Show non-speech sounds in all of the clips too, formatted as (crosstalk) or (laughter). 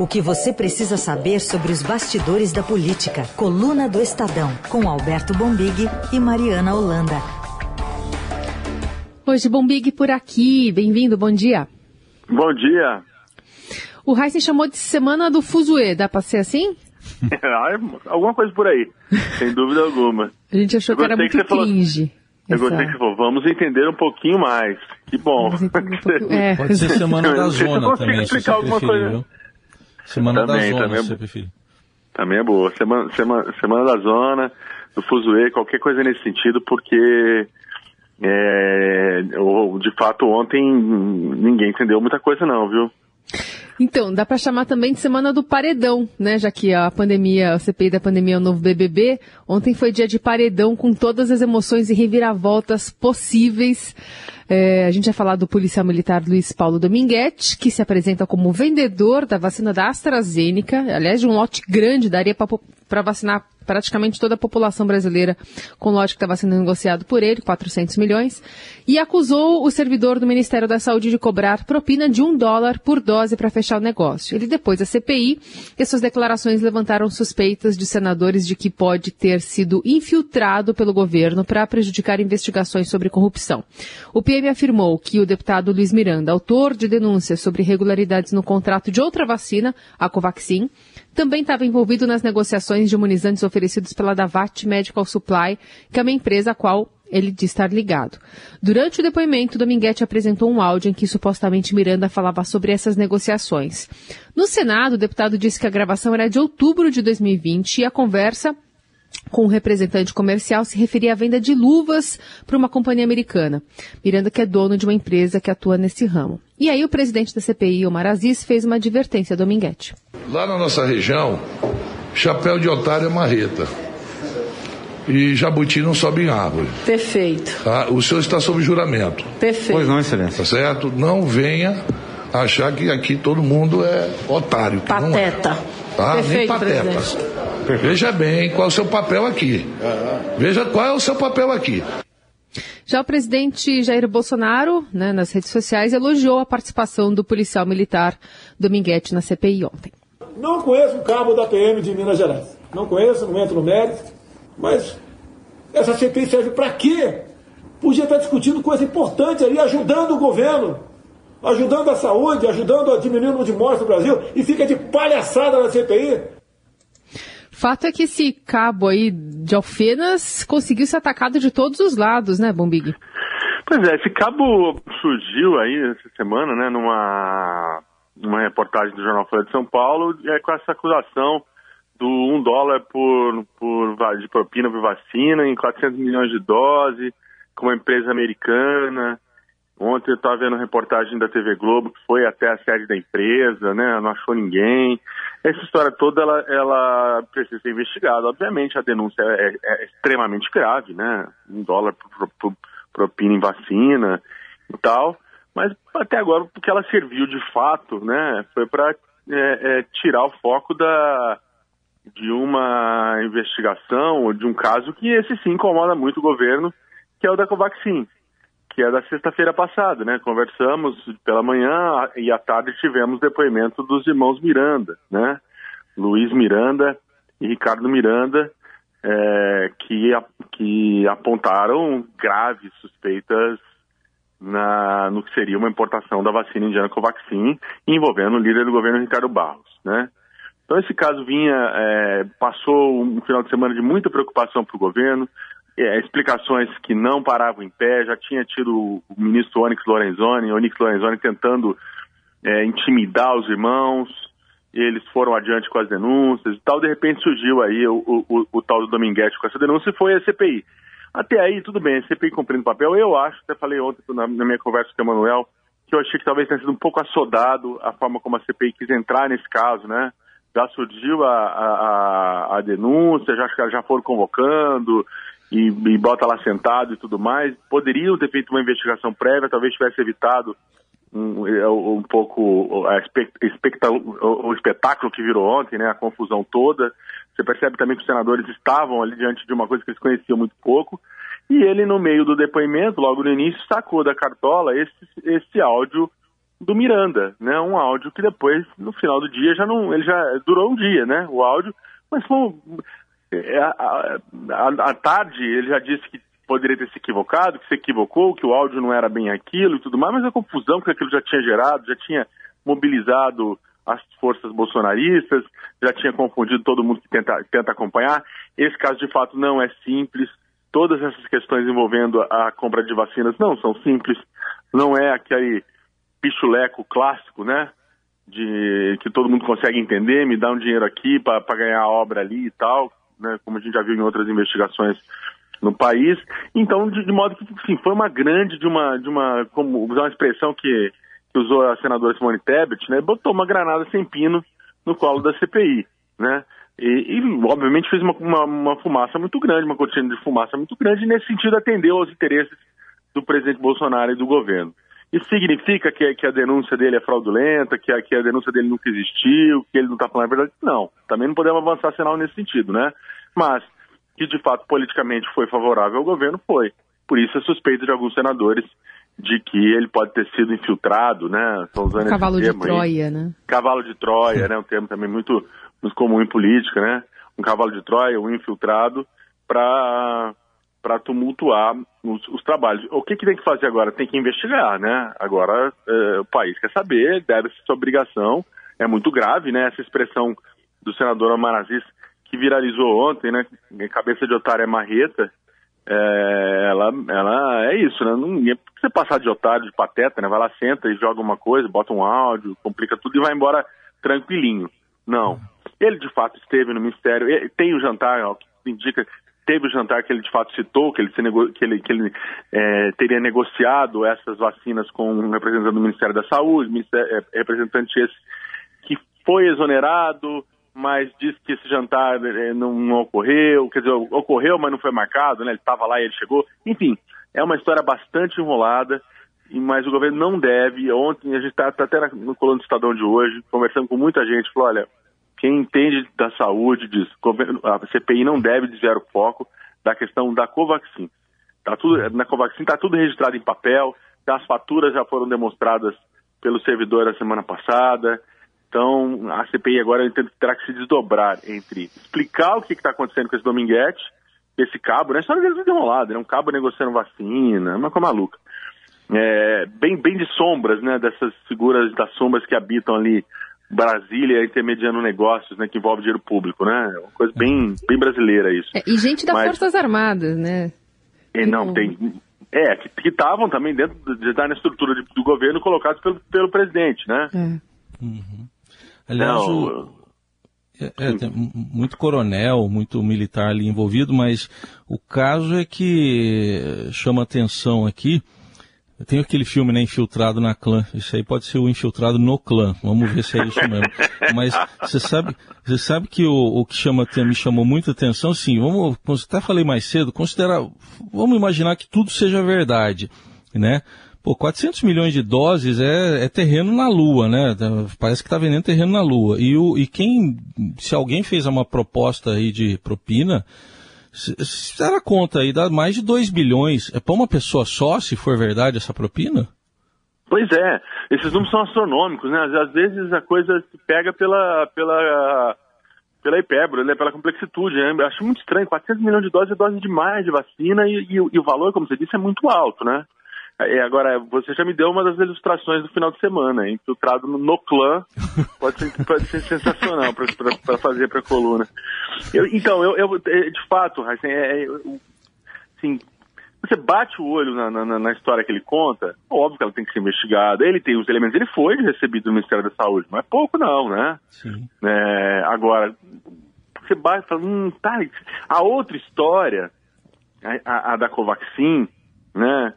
O que você precisa saber sobre os bastidores da política. Coluna do Estadão, com Alberto Bombig e Mariana Holanda. Hoje, Bombig por aqui. Bem-vindo, bom dia. Bom dia. O Heisen chamou de Semana do Fuzue, dá pra ser assim? (laughs) Alguma coisa por aí, sem dúvida alguma. A gente achou que era muito que cringe. Falou... Eu gostei que você falou, vamos entender um pouquinho mais. Que bom. Um pouquinho... (laughs) é. Pode ser Semana da Zona também, se você preferir, coisa. Semana também, da Zona, também, se você preferir. Também é boa. Semana, semana, semana da Zona, do Fuzue, qualquer coisa nesse sentido, porque é, de fato ontem ninguém entendeu muita coisa não, viu? Então, dá para chamar também de semana do paredão, né? Já que a pandemia, a CPI da pandemia é o novo BBB. Ontem foi dia de paredão com todas as emoções e reviravoltas possíveis. É, a gente vai falar do policial militar Luiz Paulo Dominguete, que se apresenta como vendedor da vacina da AstraZeneca, aliás, de um lote grande, daria para vacinar praticamente toda a população brasileira com lote que estava sendo negociado por ele, 400 milhões, e acusou o servidor do Ministério da Saúde de cobrar propina de um dólar por dose para fechar o negócio. Ele depois da CPI, e suas declarações levantaram suspeitas de senadores de que pode ter sido infiltrado pelo governo para prejudicar investigações sobre corrupção. O PM afirmou que o deputado Luiz Miranda, autor de denúncias sobre irregularidades no contrato de outra vacina, a Covaxin, também estava envolvido nas negociações de imunizantes oferecidos pela Davat Medical Supply, que é uma empresa a qual ele diz estar ligado. Durante o depoimento, Dominguete apresentou um áudio em que supostamente Miranda falava sobre essas negociações. No Senado, o deputado disse que a gravação era de outubro de 2020 e a conversa com o um representante comercial se referia à venda de luvas para uma companhia americana. Miranda que é dono de uma empresa que atua nesse ramo. E aí o presidente da CPI, Omar Aziz, fez uma advertência a Dominguete. Lá na nossa região, chapéu de otário é marreta. E jabuti não sobe em árvore. Perfeito. Tá? O senhor está sob juramento. Perfeito. Pois não, excelência. Tá certo? Não venha achar que aqui todo mundo é otário. pateta. É. Tá? Perfeito, Nem pateta. Presidente. Veja bem qual é o seu papel aqui. Veja qual é o seu papel aqui. Já o presidente Jair Bolsonaro, né, nas redes sociais, elogiou a participação do policial militar Dominguete na CPI ontem. Não conheço o cabo da PM de Minas Gerais. Não conheço, não entro no mérito. Mas essa CPI serve para quê? Podia estar discutindo coisa importante ali, ajudando o governo, ajudando a saúde, ajudando a diminuir o número de mortes no Brasil, e fica de palhaçada na CPI. Fato é que esse cabo aí de Alfenas conseguiu ser atacado de todos os lados, né, Bombig? Pois é, esse cabo surgiu aí essa semana, né, numa, numa reportagem do Jornal Folha de São Paulo, é, com essa acusação do um dólar por, por, de propina por vacina em 400 milhões de doses, com uma empresa americana. Ontem eu estava vendo reportagem da TV Globo que foi até a sede da empresa, né? Não achou ninguém. Essa história toda ela, ela precisa ser investigada. Obviamente a denúncia é, é, é extremamente grave, né? Um dólar por, propina em vacina e tal. Mas até agora o que ela serviu de fato, né? Foi para é, é, tirar o foco da de uma investigação ou de um caso que esse sim incomoda muito o governo, que é o da Covaxin que é da sexta-feira passada, né? Conversamos pela manhã e à tarde tivemos depoimento dos irmãos Miranda, né? Luiz Miranda e Ricardo Miranda, é, que, que apontaram graves suspeitas na, no que seria uma importação da vacina indiana Covaxin, envolvendo o líder do governo Ricardo Barros, né? Então esse caso vinha, é, passou um final de semana de muita preocupação para o governo, é, explicações que não paravam em pé. Já tinha tido o ministro Onyx Lorenzoni, Onyx Lorenzoni tentando é, intimidar os irmãos. eles foram adiante com as denúncias e tal. De repente surgiu aí o, o, o, o tal do Dominguete com essa denúncia e foi a CPI. Até aí, tudo bem, a CPI cumprindo o papel. Eu acho, até falei ontem na, na minha conversa com o Emanuel, que eu achei que talvez tenha sido um pouco assodado a forma como a CPI quis entrar nesse caso, né? Já surgiu a, a, a denúncia, já, já foram convocando, e, e, bota lá sentado e tudo mais. Poderiam ter feito uma investigação prévia, talvez tivesse evitado um, um pouco a o espetáculo que virou ontem, né, a confusão toda. Você percebe também que os senadores estavam ali diante de uma coisa que eles conheciam muito pouco. E ele, no meio do depoimento, logo no início, sacou da cartola esse, esse áudio do Miranda, né? Um áudio que depois, no final do dia, já não, ele já durou um dia, né? O áudio, mas foi, à tarde ele já disse que poderia ter se equivocado, que se equivocou, que o áudio não era bem aquilo e tudo mais, mas a confusão que aquilo já tinha gerado, já tinha mobilizado as forças bolsonaristas, já tinha confundido todo mundo que tenta, tenta acompanhar. Esse caso, de fato, não é simples. Todas essas questões envolvendo a compra de vacinas não são simples. Não é aquele pichuleco clássico, né? De que todo mundo consegue entender, me dá um dinheiro aqui para ganhar a obra ali e tal, né? Como a gente já viu em outras investigações no país. Então, de, de modo que, sim, foi uma grande, de uma, de uma, como usar uma expressão que que usou a senadora Simone Tebet, né, botou uma granada sem pino no colo da CPI, né? E, e obviamente fez uma, uma, uma, fumaça muito grande, uma cortina de fumaça muito grande, e nesse sentido atendeu aos interesses do presidente Bolsonaro e do governo. Isso significa que, que a denúncia dele é fraudulenta, que a, que a denúncia dele nunca existiu, que ele não está falando a verdade? Não. Também não podemos avançar sinal nesse sentido, né? Mas que de fato politicamente foi favorável ao governo, foi. Por isso a suspeita de alguns senadores de que ele pode ter sido infiltrado, né? Estão usando Cavalo de Troia, aí. né? Cavalo de Troia, né? Um termo também muito, muito comum em política, né? Um cavalo de Troia, um infiltrado, para para tumultuar os, os, trabalhos. O que, que tem que fazer agora? Tem que investigar, né? Agora é, o país quer saber, deve ser sua obrigação. É muito grave, né? Essa expressão do senador Amarazis que viralizou ontem, né? Cabeça de otário é marreta é, ela, ela é isso, né? Não é você passar de otário, de pateta, né? Vai lá, senta e joga uma coisa, bota um áudio, complica tudo e vai embora tranquilinho. Não. Ele de fato esteve no ministério, tem o jantar, ó, que indica teve o jantar que ele de fato citou, que ele, que ele, que ele é, teria negociado essas vacinas com um representante do Ministério da Saúde, ministério, é, representante esse que foi exonerado, mas disse que esse jantar eh, não, não, ocorreu, quer dizer, ocorreu, mas não foi marcado, né? Ele estava lá e ele chegou. Enfim, é uma história bastante enrolada, mas o governo não deve. Ontem a gente está tá até no coluna do Estadão de hoje, conversando com muita gente, falou, olha, quem entende da saúde diz, a CPI não deve desviar o foco da questão da Covaxin. Tá tudo, na Covaxin está tudo registrado em papel, as faturas já foram demonstradas pelo servidor a semana passada, então, a CPI agora terá que se desdobrar entre explicar o que está acontecendo com esse Dominguete, esse cabo, né? Só às vezes enrolado, né? Um cabo negociando vacina, uma coisa maluca. É, bem, bem de sombras, né? Dessas figuras das sombras que habitam ali Brasília intermediando negócios, né? Que envolve dinheiro público, né? Uma coisa bem, bem brasileira isso. É, e gente das Mas, Forças Armadas, né? E não, tem... É, que estavam também dentro de estar na estrutura de, do governo colocados pelo, pelo presidente, né? É. Uhum. Aliás, o, é, é, tem muito coronel, muito militar ali envolvido, mas o caso é que chama atenção aqui. Tem aquele filme, né, Infiltrado na Clã. Isso aí pode ser o Infiltrado no Clã. Vamos ver se é isso mesmo. Mas você sabe, você sabe que o, o que chama, me chamou muita atenção, sim, vamos, até falei mais cedo, considerar, vamos imaginar que tudo seja verdade, né? Pô, 400 milhões de doses é, é terreno na Lua, né? Parece que está vendendo terreno na Lua. E, o, e quem, se alguém fez uma proposta aí de propina, se era conta aí, dá mais de 2 bilhões. É para uma pessoa só, se for verdade essa propina? Pois é, esses números são astronômicos, né? Às vezes a coisa se pega pela, pela, pela hipérbole, né? pela complexitude. Né? Eu acho muito estranho, 400 milhões de doses é dose demais de vacina e, e, e o valor, como você disse, é muito alto, né? É, agora, você já me deu uma das ilustrações do final de semana, infiltrado no, no clã, pode ser, pode ser sensacional para fazer para a coluna. Eu, então, eu, eu, é, de fato, assim, é, assim, você bate o olho na, na, na, história que ele conta, óbvio que ela tem que ser investigada, ele tem os elementos, ele foi recebido do Ministério da Saúde, não é pouco não, né? Sim. É, agora, você bate e fala, hum, tá, a outra história, a, a, a da Covaxin, né,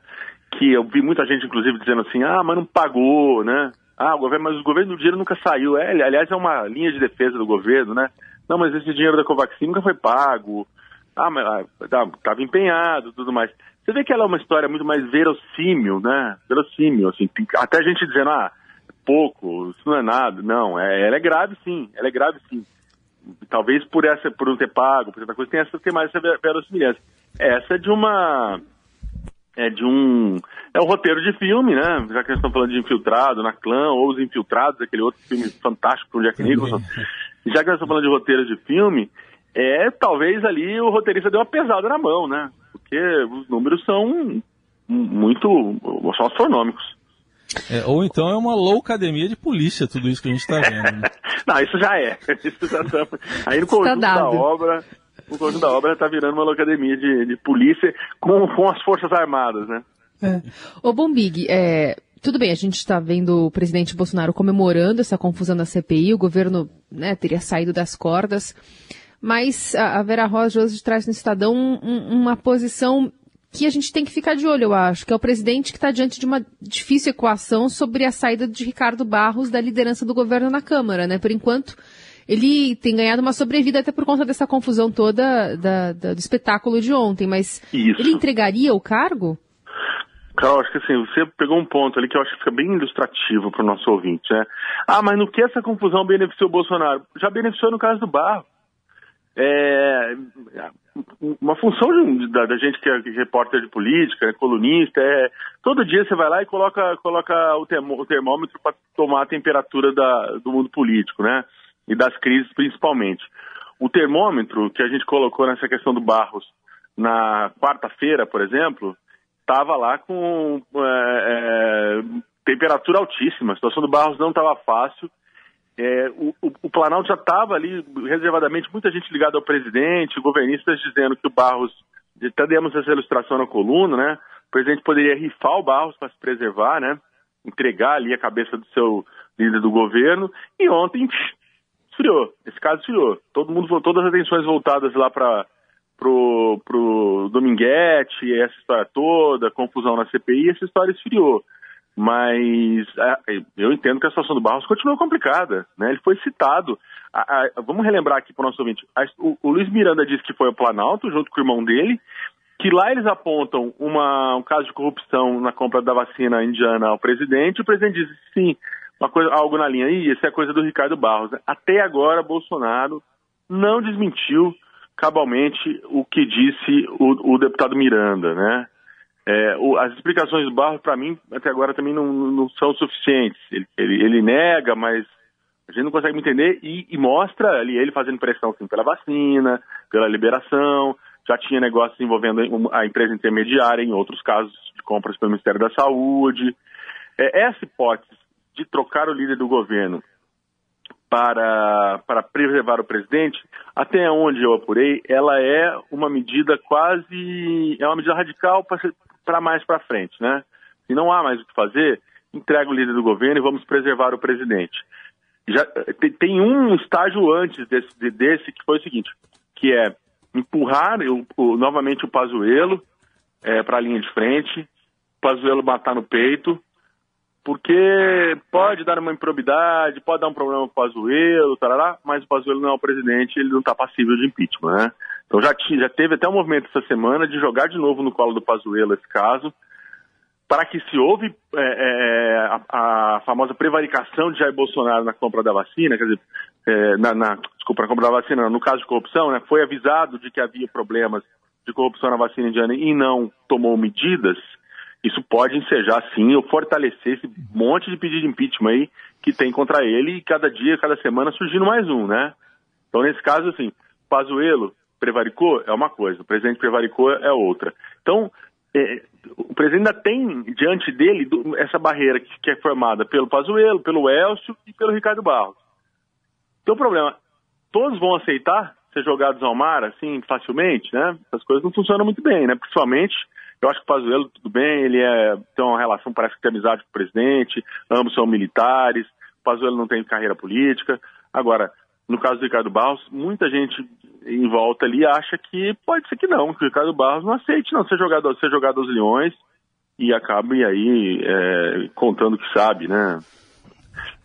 que eu vi muita gente, inclusive, dizendo assim, ah, mas não pagou, né? Ah, o governo, mas o governo do dinheiro nunca saiu. É, aliás, é uma linha de defesa do governo, né? Não, mas esse dinheiro da Covaxin nunca foi pago. Ah, mas estava ah, empenhado tudo mais. Você vê que ela é uma história muito mais verossímil, né? Verossímil, assim. Até a gente dizendo, ah, pouco, isso não é nada. Não, é, ela é grave sim, ela é grave sim. Talvez por essa, por não ter pago, por essa coisa, tem, essa, tem mais essa verossimilhança. Essa é de uma é de um. É o roteiro de filme, né? Já que eles estão falando de infiltrado na clã, ou os infiltrados, aquele outro filme fantástico com o Jack Nicholson. Já que eles estão falando de roteiro de filme, é talvez ali o roteirista deu uma pesada na mão, né? Porque os números são muito. são astronômicos. É, ou então é uma loucademia de polícia, tudo isso que a gente está vendo. Né? (laughs) Não, isso já é. (laughs) Isso já tá... Aí no conjunto tá da obra, o conjunto da obra está virando uma loucademia de, de polícia com, com as Forças Armadas, né? É. Bombig, é, tudo bem, a gente está vendo o presidente Bolsonaro comemorando essa confusão da CPI, o governo né, teria saído das cordas, mas a, a Vera Rosa hoje traz no Estadão um, uma posição que a gente tem que ficar de olho, eu acho, que é o presidente que está diante de uma difícil equação sobre a saída de Ricardo Barros da liderança do governo na Câmara, né? Por enquanto, ele tem ganhado uma sobrevida até por conta dessa confusão toda da, da, do espetáculo de ontem, mas Isso. ele entregaria o cargo? Carol, acho que assim, você pegou um ponto ali que eu acho que fica bem ilustrativo para o nosso ouvinte, né? Ah, mas no que essa confusão beneficiou o Bolsonaro? Já beneficiou no caso do Barro. É, uma função de, da, da, gente que é, repórter de política, é colunista, é todo dia você vai lá e coloca, coloca o termômetro para tomar a temperatura da, do mundo político, né? E das crises principalmente. O termômetro que a gente colocou nessa questão do Barros na quarta-feira, por exemplo, estava lá com é, é, temperatura altíssima. A situação do Barros não estava fácil. É, o, o, o, Planalto já estava ali reservadamente, muita gente ligada ao presidente, governistas dizendo que o Barros, até demos essa ilustração na coluna, né? O presidente poderia rifar o Barros para se preservar, né? Entregar ali a cabeça do seu líder do governo. E ontem esfriou. Esse caso esfriou. Todo mundo, todas as atenções voltadas lá para pro, pro Dominguete, essa história toda, confusão na CPI, essa história esfriou. Mas é, eu entendo que a situação do Barros continua complicada. Né? Ele foi citado. A, a, vamos relembrar aqui para o nosso ouvinte. O, o, Luiz Miranda disse que foi ao Planalto, junto com o irmão dele, que lá eles apontam uma, um caso de corrupção na compra da vacina indiana ao presidente. O presidente disse sim, uma coisa, algo na linha aí, isso é coisa do Ricardo Barros. Até agora, Bolsonaro não desmentiu cabalmente o que disse o, o deputado Miranda, né? É, o, as explicações do Barros, para mim, até agora também não, não são suficientes. Ele, ele, ele, nega, mas a gente não consegue entender e, e, mostra ali ele fazendo pressão assim, pela vacina, pela liberação. Já tinha negócios envolvendo a empresa intermediária em outros casos de compras pelo Ministério da Saúde. É, essa hipótese de trocar o líder do governo para, para preservar o presidente, até onde eu apurei, ela é uma medida quase. é uma medida radical para mais para frente, né? Se não há mais o que fazer, entrega o líder do governo e vamos preservar o presidente. Já, tem um estágio antes desse, desse que foi o seguinte, que é empurrar o, o, novamente o Pazuello é, para a linha de frente, Pazuello matar no peito, porque pode dar uma improbidade, pode dar um problema com o Pazuello, tarará, mas o Pazuello não é o presidente, ele não está passível de impeachment, né? Então já, já teve até um movimento essa semana de jogar de novo no colo do Pazuello esse caso, para que se houve é, é, a, a, famosa prevaricação de Jair Bolsonaro na compra da vacina, quer dizer, é, na, na, desculpa, na compra da vacina, no caso de corrupção, né, foi avisado de que havia problemas de corrupção na vacina indiana e não tomou medidas, isso pode ensejar, sim, ou fortalecer esse monte de pedido de impeachment aí que tem contra ele e cada dia, cada semana surgindo mais um, né? Então, nesse caso, assim, Pazuello prevaricou é uma coisa, o presidente prevaricou é outra. Então, é, o presidente ainda tem diante dele essa barreira que, que é formada pelo Pazuello, pelo Elcio e pelo Ricardo Barros. Então, o problema, todos vão aceitar ser jogados ao mar, assim, facilmente, né? As coisas não funcionam muito bem, né? Principalmente eu acho que o Pazuello, tudo bem, ele é, tem uma relação, parece que tem amizade com o presidente, ambos são militares, o Pazuello não tem carreira política. Agora, no caso do Ricardo Barros, muita gente em volta ali acha que pode ser que não, que o Ricardo Barros não aceite não ser jogado, ser jogado aos leões e acabe aí é, contando que sabe, né?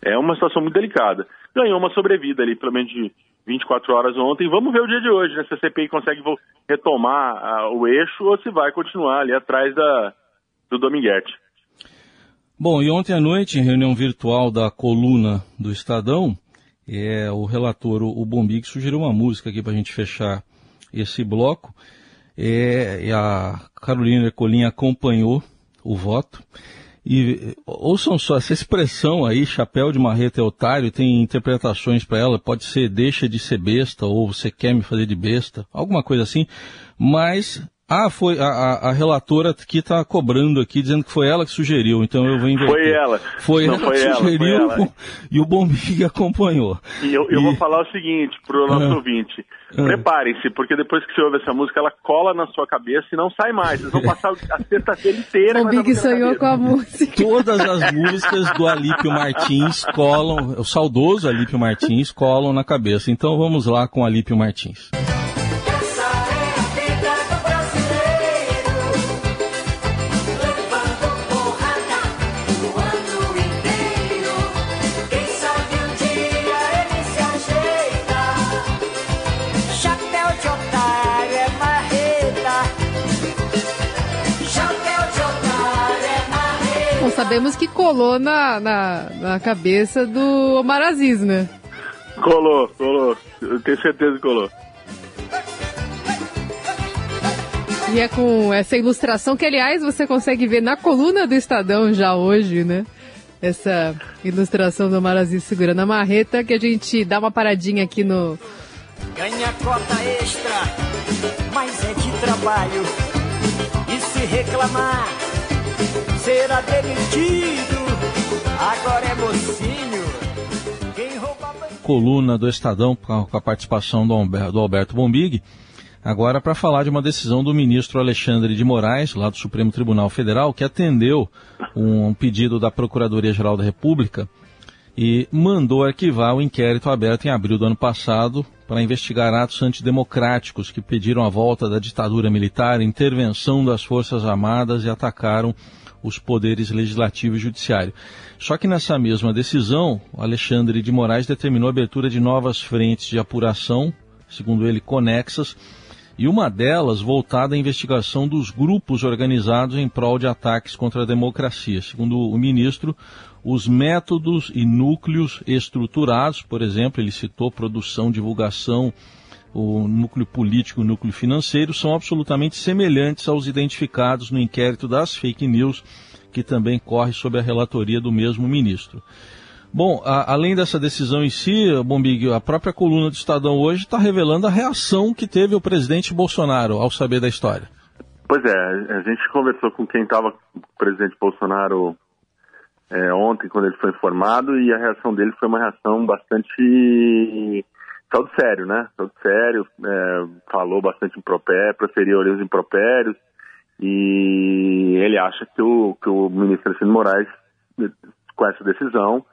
É uma situação muito delicada. Ganhou uma sobrevida ali, pelo menos de 24 horas ontem. Vamos ver o dia de hoje, né? Se a CPI consegue retomar uh, o eixo ou se vai continuar ali atrás da, do Dominguete. Bom, e ontem à noite, em reunião virtual da coluna do Estadão, é, o relator, o Bombig, sugeriu uma música aqui para a gente fechar esse bloco. É, a Carolina Ercolim acompanhou o voto. E ouçam só, essa expressão aí, chapéu de marreta é otário, tem interpretações para ela, pode ser deixa de ser besta, ou você quer me fazer de besta, alguma coisa assim, mas ah, foi a, a, a relatora que está cobrando aqui, dizendo que foi ela que sugeriu, então eu vou inverter. Foi ela. Foi Não, ela foi que ela, sugeriu ela. (laughs) e o Bombig acompanhou. E eu, eu e... vou falar o seguinte para o nosso ah, ouvinte. Ah, Preparem-se, porque depois que você ouve essa música, ela cola na sua cabeça e não sai mais. Vocês vão passar a sexta-feira inteira. O Bombig sonhou com a música. Todas as músicas do Alípio Martins colam, o saudoso Alípio Martins colam na cabeça. Então vamos lá com Alípio Martins. Sabemos que colou na, na, na cabeça do Omar Aziz, né? Colou, colou. Eu tenho certeza que colou. E é com essa ilustração que, aliás, você consegue ver na coluna do Estadão já hoje, né? Essa ilustração do Omar Aziz segurando a marreta, que a gente dá uma paradinha aqui no. Ganha cota extra, mas é de trabalho. E se reclamar será demitido. Agora é mocinho. Quem rouba Coluna do Estadão com a participação do Alberto, do Alberto Bombig. Agora para falar de uma decisão do ministro Alexandre de Moraes, lá do Supremo Tribunal Federal, que atendeu um pedido da Procuradoria-Geral da República e mandou arquivar o inquérito aberto em abril do ano passado para investigar atos antidemocráticos que pediram a volta da ditadura militar, intervenção das Forças Armadas e atacaram os poderes legislativo e judiciário. Só que nessa mesma decisão, Alexandre de Moraes determinou a abertura de novas frentes de apuração, segundo ele, conexas, e uma delas voltada à investigação dos grupos organizados em prol de ataques contra a democracia. Segundo o ministro, os métodos e núcleos estruturados, por exemplo, ele citou produção, divulgação, o núcleo político o núcleo financeiro são absolutamente semelhantes aos identificados no inquérito das fake news, que também corre sob a relatoria do mesmo ministro. Bom, a, além dessa decisão em si, Bombig, a própria coluna do Estadão hoje está revelando a reação que teve o presidente Bolsonaro ao saber da história. Pois é, a gente conversou com quem estava com o presidente Bolsonaro é, ontem, quando ele foi informado, e a reação dele foi uma reação bastante Saldo sério, né? Saldo sério, é, falou bastante impropério, proferiu ali os impropérios e ele acha que o, que o ministro Alexandre Moraes, com essa decisão,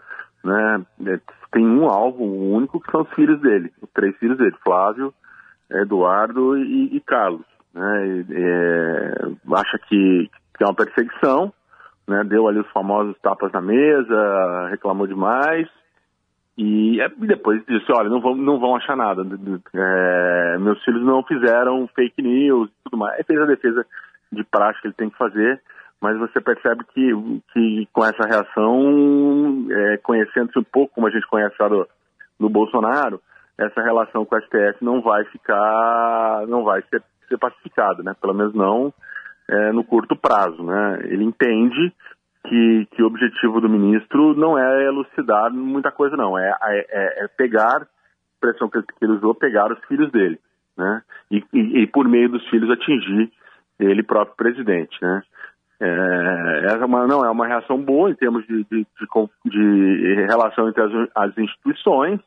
né, é, tem um alvo único que são os filhos dele, os três filhos dele, Flávio, Eduardo e, e Carlos. Né, e, é, acha que, que é uma perseguição, né, deu ali os famosos tapas na mesa, reclamou demais, e, é, depois disse, olha, não vão, não vão achar nada. É, meus filhos não fizeram fake news e tudo mais. Fez a defesa de prática que ele tem que fazer, mas você percebe que, que com essa reação, é, conhecendo-se um pouco como a gente conhece lá do, do Bolsonaro, essa relação com o STF não vai ficar, não vai ser, ser pacificada, né? Pelo menos não é, no curto prazo, né? Ele entende que, que o objetivo do ministro não é elucidar muita coisa, não. É, é, é pegar, a expressão que ele usou, pegar os filhos dele, né? E, e, e, por meio dos filhos atingir ele próprio presidente, né? É, é uma, não é uma reação boa em termos de, de, de, de relação entre as, as, instituições,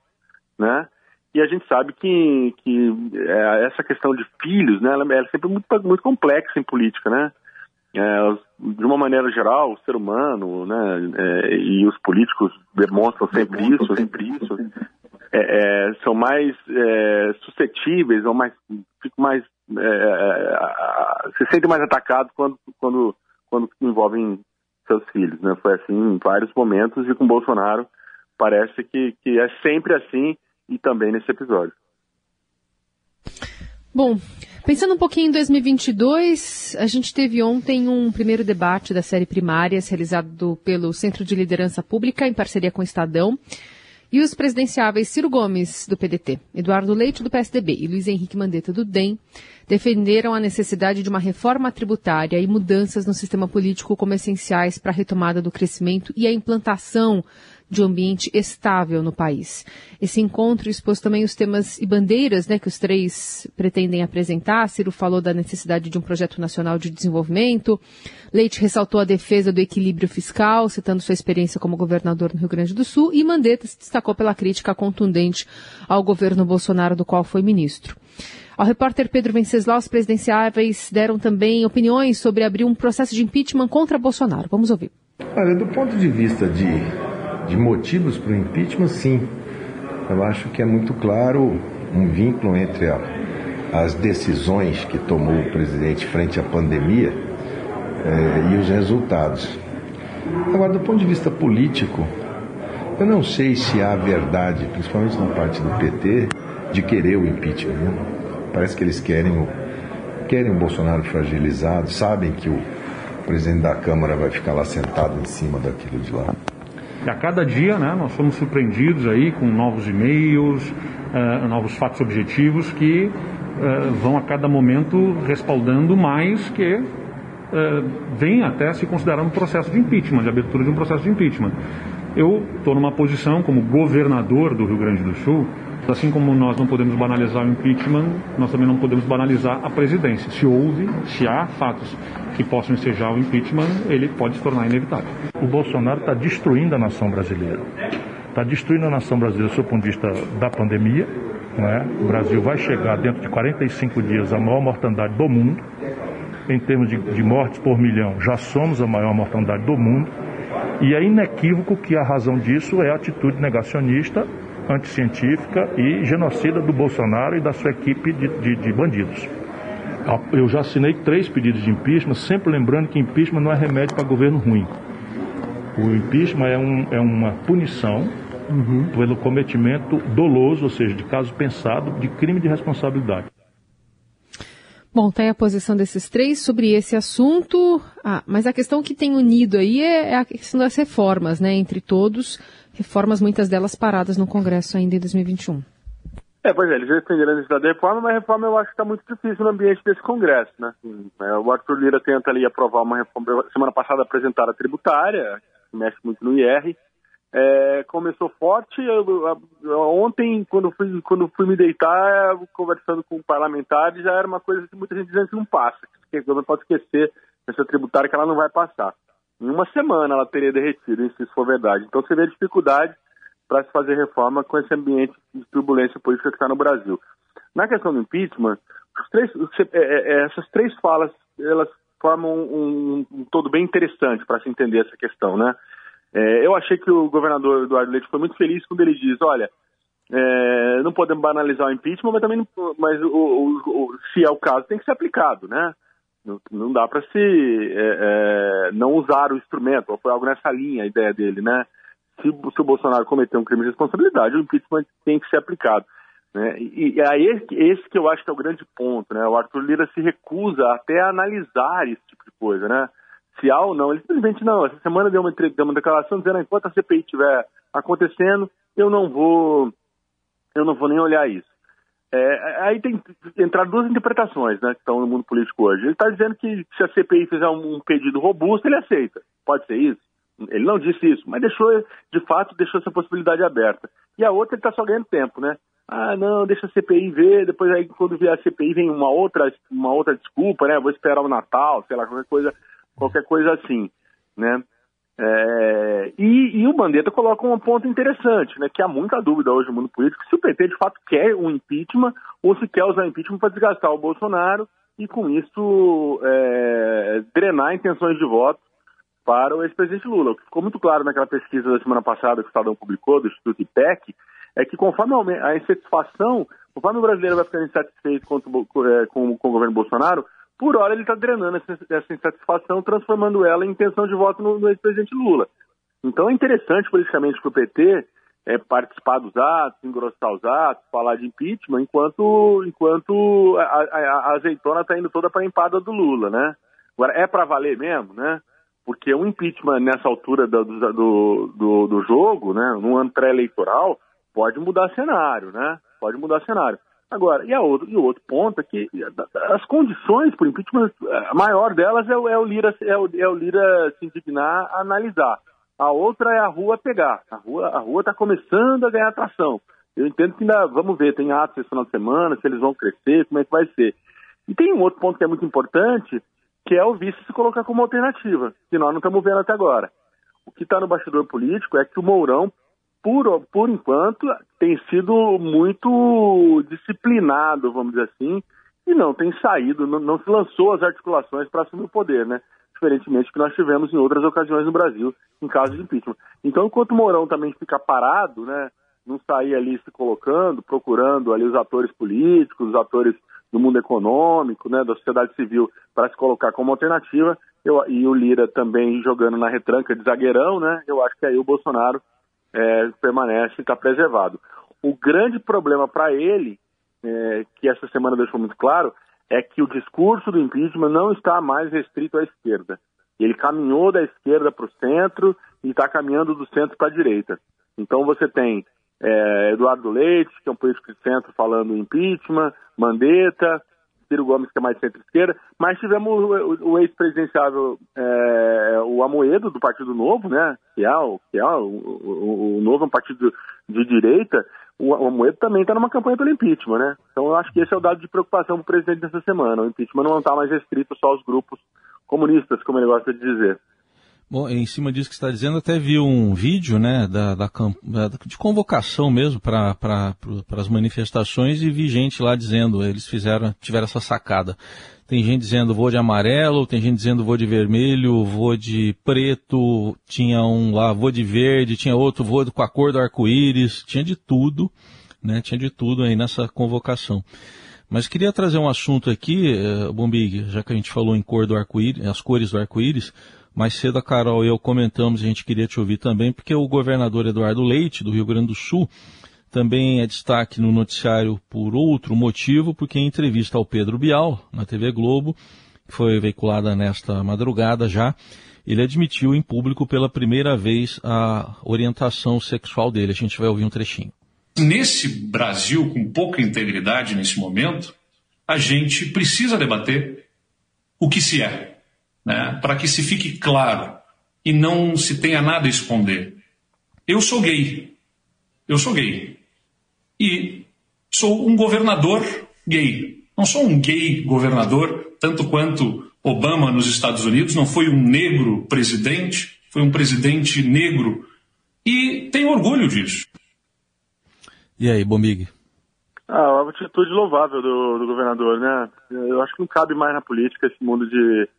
né? E a gente sabe que, que é, essa questão de filhos, né? Ela, ela é sempre muito, muito complexa em política, né? É, de uma maneira geral, o ser humano né, é, e os políticos demonstram sempre isso, sempre isso, é, é são mais é, suscetíveis, ou mais, ficam mais, se sentem mais atacados quando, quando, quando envolvem seus filhos. Né? Foi assim em vários momentos e com Bolsonaro parece que, que é sempre assim e também nesse episódio. Bom, Pensando um pouquinho em 2022, a gente teve ontem um primeiro debate da série Primárias, realizado pelo Centro de Liderança Pública, em parceria com o Estadão, E os presidenciáveis Ciro Gomes, do PDT, Eduardo Leite, do PSDB e Luiz Henrique Mandetta, do DEM, defenderam a necessidade de uma reforma tributária e mudanças no sistema político como essenciais para a retomada do crescimento e a implantação de ambiente estável no país. Esse encontro expôs também os temas e bandeiras né, que os três pretendem apresentar. Ciro falou da necessidade de um projeto nacional de desenvolvimento. Leite ressaltou a defesa do equilíbrio fiscal, citando sua experiência como governador no Rio Grande do Sul. E Mandetta se destacou pela crítica contundente ao governo Bolsonaro, do qual foi ministro. Ao repórter Pedro Venceslau, os presidenciáveis deram também opiniões sobre abrir um processo de impeachment contra Bolsonaro. Vamos ouvir. Olha, do ponto de vista de de motivos para o impeachment, sim. Eu acho que é muito claro um vínculo entre a, as decisões que tomou o presidente frente à pandemia eh, e os resultados. Agora, do ponto de vista político, eu não sei se há verdade, principalmente na parte do PT, de querer o impeachment. Né? Parece que eles querem o, querem o Bolsonaro fragilizado, sabem que o presidente da Câmara vai ficar lá sentado em cima daquilo de lá. E a cada dia né, nós somos surpreendidos aí com novos e-mails, uh, novos fatos objetivos que uh, vão a cada momento respaldando mais que uh, vem até se considerar um processo de impeachment, de abertura de um processo de impeachment. Eu estou numa posição como governador do Rio Grande do Sul, assim como nós não podemos banalizar o impeachment, nós também não podemos banalizar a presidência. Se houve, se há fatos que possam ensejar o impeachment, ele pode se tornar inevitável. O Bolsonaro está destruindo a nação brasileira. Está destruindo a nação brasileira do seu ponto de vista da pandemia. É? O Brasil vai chegar dentro de 45 dias à maior mortandade do mundo. Em termos de, de mortes por milhão, já somos a maior mortandade do mundo. E é inequívoco que a razão disso é a atitude negacionista, anticientífica e genocida do Bolsonaro e da sua equipe de, de, de bandidos. Eu já assinei três pedidos de impeachment, sempre lembrando que impeachment não é remédio para governo ruim. O impeachment é, um, é uma punição uhum. pelo cometimento doloso, ou seja, de caso pensado, de crime de responsabilidade. Bom, tem a posição desses três sobre esse assunto, ah, mas a questão que tem unido aí é, é a questão das reformas, né, entre todos, reformas muitas delas paradas no Congresso ainda em 2021. É, pois é, eles defenderam a necessidade da reforma, mas a reforma eu acho que está muito difícil no ambiente desse Congresso, né? É, o Arthur Lira tenta ali aprovar uma reforma, semana passada apresentaram a tributária, que mexe muito no IR, é, começou forte, eu, eu, ontem, quando fui, quando fui me deitar, conversando com parlamentares, já era uma coisa que muita gente dizendo que não passa, que o governo pode esquecer essa tributária que ela não vai passar. Em uma semana ela teria derretido, se isso for verdade. Então você vê a dificuldade para se fazer reforma com esse ambiente de turbulência política que está no Brasil. Na questão do impeachment, três, é, é, é, essas três falas elas formam um, um todo bem interessante para se entender essa questão, né? É, eu achei que o governador Eduardo Leite foi muito feliz quando ele diz, olha, é, não podemos banalizar o impeachment, mas também não, mas o, o, o, se é o caso tem que ser aplicado, né? Não, não dá para se é, não usar o instrumento, foi algo nessa linha a ideia dele, né? se, se o Bolsonaro cometer um crime de responsabilidade, o impeachment tem que ser aplicado. Né? E, e aí esse, esse, que eu acho que é o grande ponto, né? O Arthur Lira se recusa até a analisar esse tipo de coisa, né? Ou não, ele simplesmente não. Essa semana deu uma, deu uma declaração dizendo enquanto a CPI estiver acontecendo, eu não vou, eu não vou nem olhar isso. É, aí tem entrar duas interpretações, né, que estão no mundo político hoje. Ele está dizendo que se a CPI fizer um, um pedido robusto, ele aceita. Pode ser isso? Ele não disse isso, mas deixou, de fato, deixou essa possibilidade aberta. E a outra, ele está só ganhando tempo, né? Ah, não, deixa a CPI ver, depois aí quando vier a CPI vem uma outra, uma outra desculpa, né? Vou esperar o Natal, sei lá, qualquer coisa, qualquer coisa assim, né? É, e, e, o Mandetta coloca um ponto interessante, né, que há muita dúvida hoje no mundo político se o PT de fato quer um impeachment ou se quer usar o impeachment para desgastar o Bolsonaro e com isso é, drenar intenções de voto para o ex-presidente Lula. O que ficou muito claro naquela pesquisa da semana passada que o Estadão publicou, do Instituto IPEC, é que conforme a insatisfação, conforme o brasileiro vai ficando insatisfeito é, com, com o governo Bolsonaro, por hora ele está drenando essa, essa, insatisfação, transformando ela em intenção de voto no, no ex-presidente Lula. Então é interessante politicamente para o PT é, participar dos atos, engrossar os atos, falar de impeachment, enquanto, enquanto a, a, a azeitona está indo toda para a empada do Lula, né? Agora, é para valer mesmo, né? porque o impeachment nessa altura do, do, do, do jogo, né, num ano pré-eleitoral, pode mudar cenário, né? Pode mudar cenário. Agora, e, a outro, e o outro ponto é que as condições para o impeachment, a maior delas é, é, o Lira, é, o, é o Lira se indignar, analisar. A outra é a rua pegar. A rua a rua está começando a ganhar atração. Eu entendo que ainda, vamos ver, tem atos esse final de semana, se eles vão crescer, como é que vai ser. E tem um outro ponto que é muito importante, que é o vice se colocar como alternativa, que nós não estamos vendo até agora. O que está no bastidor político é que o Mourão por, por enquanto, tem sido muito disciplinado, vamos dizer assim, e não tem saído, não, não se lançou as articulações para assumir o poder, né? Diferentemente do que nós tivemos em outras ocasiões no Brasil, em caso de impeachment. Então, enquanto o Mourão também fica parado, né? Não sair ali se colocando, procurando ali os atores políticos, os atores do mundo econômico, né, da sociedade civil, para se colocar como alternativa, eu, e o Lira também jogando na retranca de zagueirão, né? Eu acho que aí o Bolsonaro é, permanece e está preservado. O grande problema para ele, é, que essa semana deixou muito claro, é que o discurso do impeachment não está mais restrito à esquerda. Ele caminhou da esquerda para o centro e está caminhando do centro para a direita. Então você tem é, Eduardo Leite, que é um político de centro falando impeachment, Mandetta, Ciro Gomes, que é mais centro-esquerda, mas tivemos o, o ex-presidenciável, é, o Amoedo, do Partido Novo, né, que é o, que é o, o, o Novo é um partido de direita, o, o Amoedo também está numa campanha pelo impeachment, né? Então eu acho que esse é o dado de preocupação para o presidente dessa semana. O impeachment não está mais restrito só aos grupos comunistas, como ele gosta de dizer. Bom, em cima disso que está dizendo, até vi um vídeo né, da, da, de convocação mesmo para pra, as manifestações e vi gente lá dizendo, eles fizeram, tiveram essa sacada. Tem gente dizendo vou de amarelo, tem gente dizendo vou de vermelho, vou de preto, tinha um lá vou de verde, tinha outro vou com a cor do arco-íris, tinha de tudo, né? Tinha de tudo aí nessa convocação. Mas queria trazer um assunto aqui, eh, Bombig, já que a gente falou em cor do arco-íris, as cores do arco-íris, mais cedo a Carol e eu comentamos, a gente queria te ouvir também, porque o governador Eduardo Leite, do Rio Grande do Sul, também é destaque no noticiário por outro motivo, porque em entrevista ao Pedro Bial, na TV Globo, que foi veiculada nesta madrugada já, ele admitiu em público pela primeira vez a orientação sexual dele. A gente vai ouvir um trechinho. Nesse Brasil com pouca integridade nesse momento, a gente precisa debater o que se é né, para que se fique claro e não se tenha nada a esconder. Eu sou gay. Eu sou gay. E sou um governador gay. Não sou um gay governador, tanto quanto Obama nos Estados Unidos não foi um negro presidente, foi um presidente negro. E tenho orgulho disso. E aí, Bomig? Ah, uma atitude louvável do, do governador, né? Eu acho que não cabe mais na política esse mundo de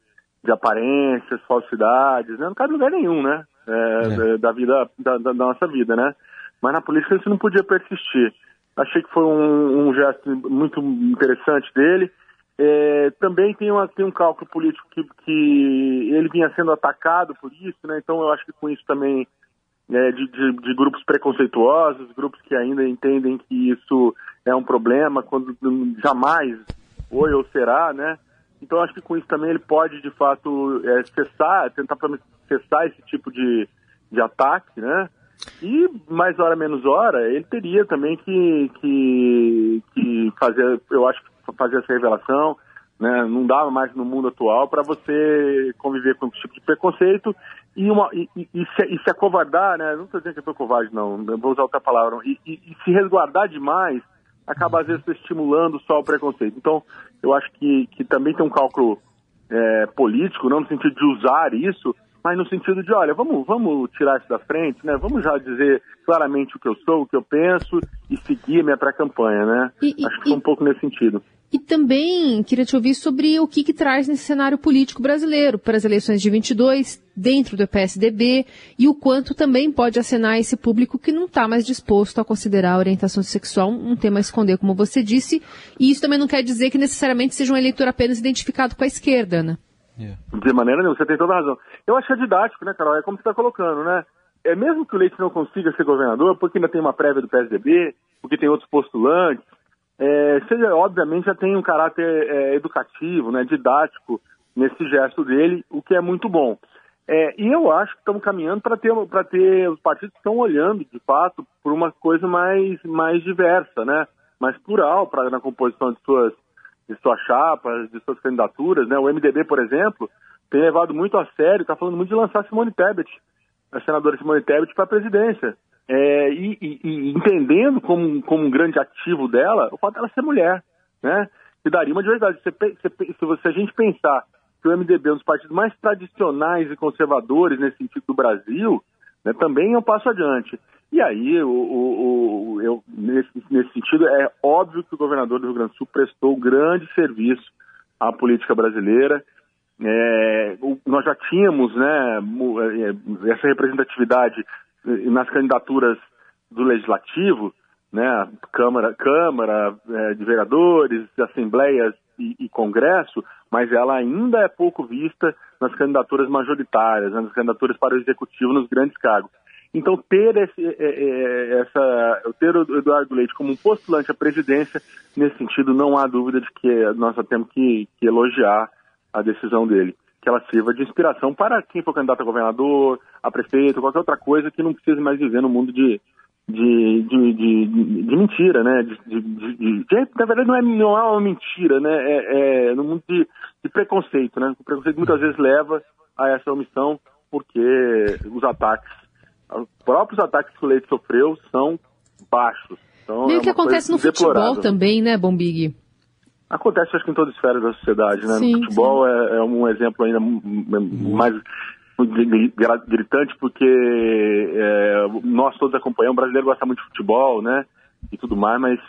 de aparências, falsidades, né? Não cabe lugar nenhum, né? É, é. Da vida, da, da, nossa vida, né? Mas na política isso não podia persistir. Achei que foi um, um gesto muito interessante dele. É, também tem, uma, tem um cálculo político que, que ele vinha sendo atacado por isso, né? Então eu acho que com isso também é, de, de, de, grupos preconceituosos, grupos que ainda entendem que isso é um problema, quando jamais foi ou será, né? Então acho que com isso também ele pode de fato é, cessar, tentar cessar esse tipo de, de ataque, né? E mais hora menos hora ele teria também que, que, que fazer, eu acho fazer essa revelação, né? Não dá mais no mundo atual para você conviver com esse tipo de preconceito e, uma, e, e, e, se, e se acovardar, né? Não estou dizendo que eu covarde, não, vou usar outra palavra, e, e se resguardar demais acaba às vezes estimulando só o preconceito. Então, eu acho que, que também tem um cálculo é, político, não no sentido de usar isso, mas no sentido de, olha, vamos, vamos tirar isso da frente, né? Vamos já dizer claramente o que eu sou, o que eu penso e seguir a minha pré-campanha, né? E, Acho que foi um pouco nesse sentido. E também queria te ouvir sobre o que, que traz nesse cenário político brasileiro para as eleições de 22, dentro do PSDB, e o quanto também pode acenar esse público que não está mais disposto a considerar a orientação sexual um tema a esconder, como você disse. E isso também não quer dizer que necessariamente seja um eleitor apenas identificado com a esquerda, né? Yeah. De maneira nenhuma, você tem toda a razão. Eu acho que é didático, né, Carol? É como você está colocando, né? É mesmo que o Leite não consiga ser governador, porque ainda tem uma prévia do PSDB, porque tem outros postulantes, é, seja, obviamente já tem um caráter é, educativo, né, didático nesse gesto dele, o que é muito bom. É, e eu acho que estamos caminhando para ter, para ter, os partidos estão olhando, de fato, por uma coisa mais, mais diversa, né? mais plural pra, na composição de suas, de suas chapas, de suas candidaturas. Né? O MDB, por exemplo, tem levado muito a sério, está falando muito de lançar Simone Tebet, a senadora Simone Tebet, para a presidência. É, e, e, e, entendendo como, como um grande ativo dela, o fato dela ser mulher, né? Que daria uma de verdade. Se, se, se, se a gente pensar que o MDB é um dos partidos mais tradicionais e conservadores nesse sentido do Brasil, né, também é um passo adiante. E aí, o, o, o eu, nesse, nesse, sentido, é óbvio que o governador do Rio Grande do Sul prestou grande serviço à política brasileira. É, nós já tínhamos né, é, essa representatividade nas candidaturas do Legislativo, né, Câmara, Câmara é, de Vereadores, Assembleias e, e, Congresso, mas ela ainda é pouco vista nas candidaturas majoritárias, né, nas candidaturas para o Executivo nos grandes cargos. Então, ter, esse, é, é, essa, ter o Eduardo Leite como um postulante à presidência, nesse sentido, não há dúvida de que nós temos que, que elogiar a decisão dele. Que ela sirva de inspiração para quem for candidato a governador, a prefeito, qualquer outra coisa que não precise mais viver no mundo de, de, de, de, de mentira, né? De, de, na verdade, não é, não é uma mentira, né? É, é no mundo de, de preconceito, né? O preconceito muitas vezes leva a essa omissão porque os ataques os próprios ataques que o Leite sofreu são baixos. Então, é que acontece no futebol também, né, Bombig? Acontece, acho que em toda esfera da sociedade, né? Sim, no futebol é, é, um exemplo ainda mais gritante, porque é, nós todos acompanhamos, o brasileiro gosta muito de futebol, né? E tudo mais, mas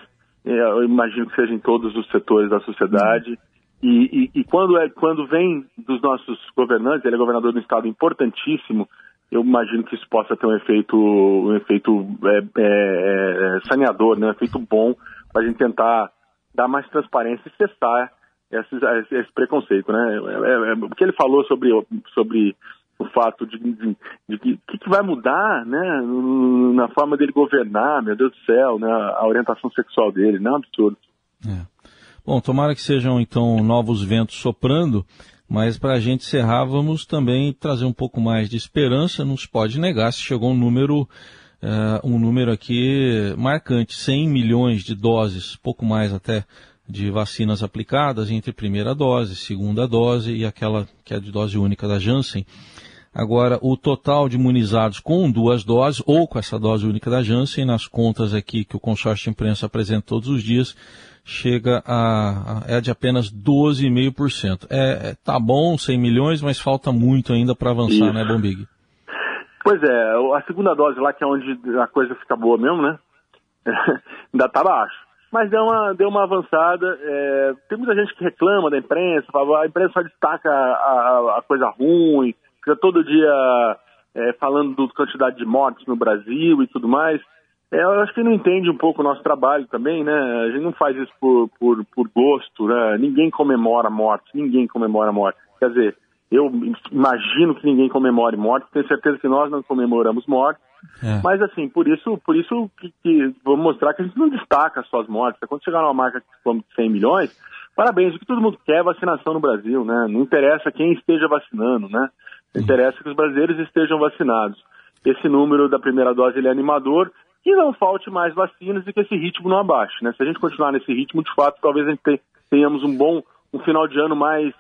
é, eu imagino que seja em todos os setores da sociedade. E, e, e, quando, é, quando vem dos nossos governantes, ele é governador de um estado importantíssimo, eu imagino que isso possa ter um efeito, um efeito é, é, é, saneador, né? um efeito bom para a gente tentar dar mais transparência e cessar esse, preconceito. Né? É, é, o que ele falou sobre, sobre o fato de, de, de que, que vai mudar né? na forma dele governar, meu Deus do céu, né? a orientação sexual dele, não é um absurdo. Bom, tomara que sejam então novos ventos soprando mas para a gente encerrar, vamos também trazer um pouco mais de esperança. Não se pode negar se chegou um número, uh, um número aqui marcante, 100 milhões de doses, pouco mais até, de vacinas aplicadas entre primeira dose, segunda dose e aquela que é de dose única da Janssen. Agora, o total de imunizados com duas doses ou com essa dose única da Janssen, nas contas aqui que o consórcio de imprensa apresenta todos os dias, chega a, a é de apenas 12,5%. É, é, tá bom, 100 milhões, mas falta muito ainda para avançar, Isso. né, Bombig? Pois é, a segunda dose lá, que é onde a coisa fica boa mesmo, né? (laughs) ainda tá baixo. Mas deu uma, deu uma avançada. É, tem muita gente que reclama da imprensa, a imprensa só destaca a, a, a coisa ruim, fica todo dia é, falando da quantidade de mortes no Brasil e tudo mais. É, eu acho que não entende um pouco o nosso trabalho também, né? A gente não faz isso por, por, por gosto, né? Ninguém comemora morte, ninguém comemora morte. Quer dizer, eu imagino que ninguém comemore morte, tenho certeza que nós não comemoramos morte, é. mas assim, por isso, por isso que, que vamos mostrar que a gente não destaca só as mortes. Quando chegar numa marca de 100 milhões, parabéns, o que todo mundo quer é vacinação no Brasil, né? Não interessa quem esteja vacinando, né? Interessa que os brasileiros estejam vacinados. Esse número da primeira dose ele é animador, que não falte mais vacinas e que esse ritmo não abaixe. Né? Se a gente continuar nesse ritmo, de fato, talvez a gente tenhamos um bom um final de ano mais,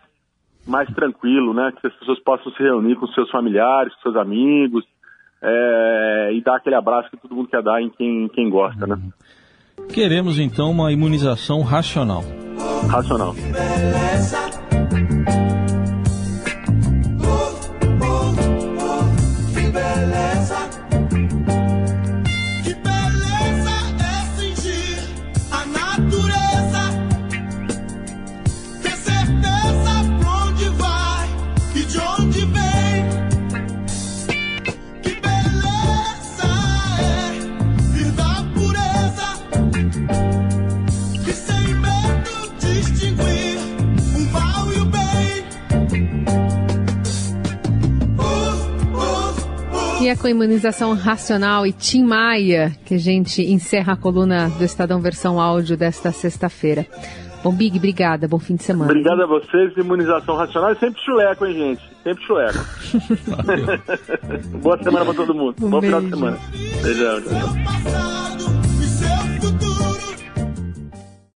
mais tranquilo, né? que as pessoas possam se reunir com seus familiares, com seus amigos é, e dar aquele abraço que todo mundo quer dar em quem, em quem gosta. Né? Queremos então uma imunização racional. Racional. Com a imunização racional e Tim Maia que a gente encerra a coluna do Estadão Versão Áudio desta sexta-feira. Bom, Big, obrigada. Bom fim de semana. Obrigado a vocês. Imunização racional e sempre chuleco, hein, gente? Sempre chuleco. (laughs) Boa semana pra todo mundo. Um Bom beijo. final de semana. Beijão.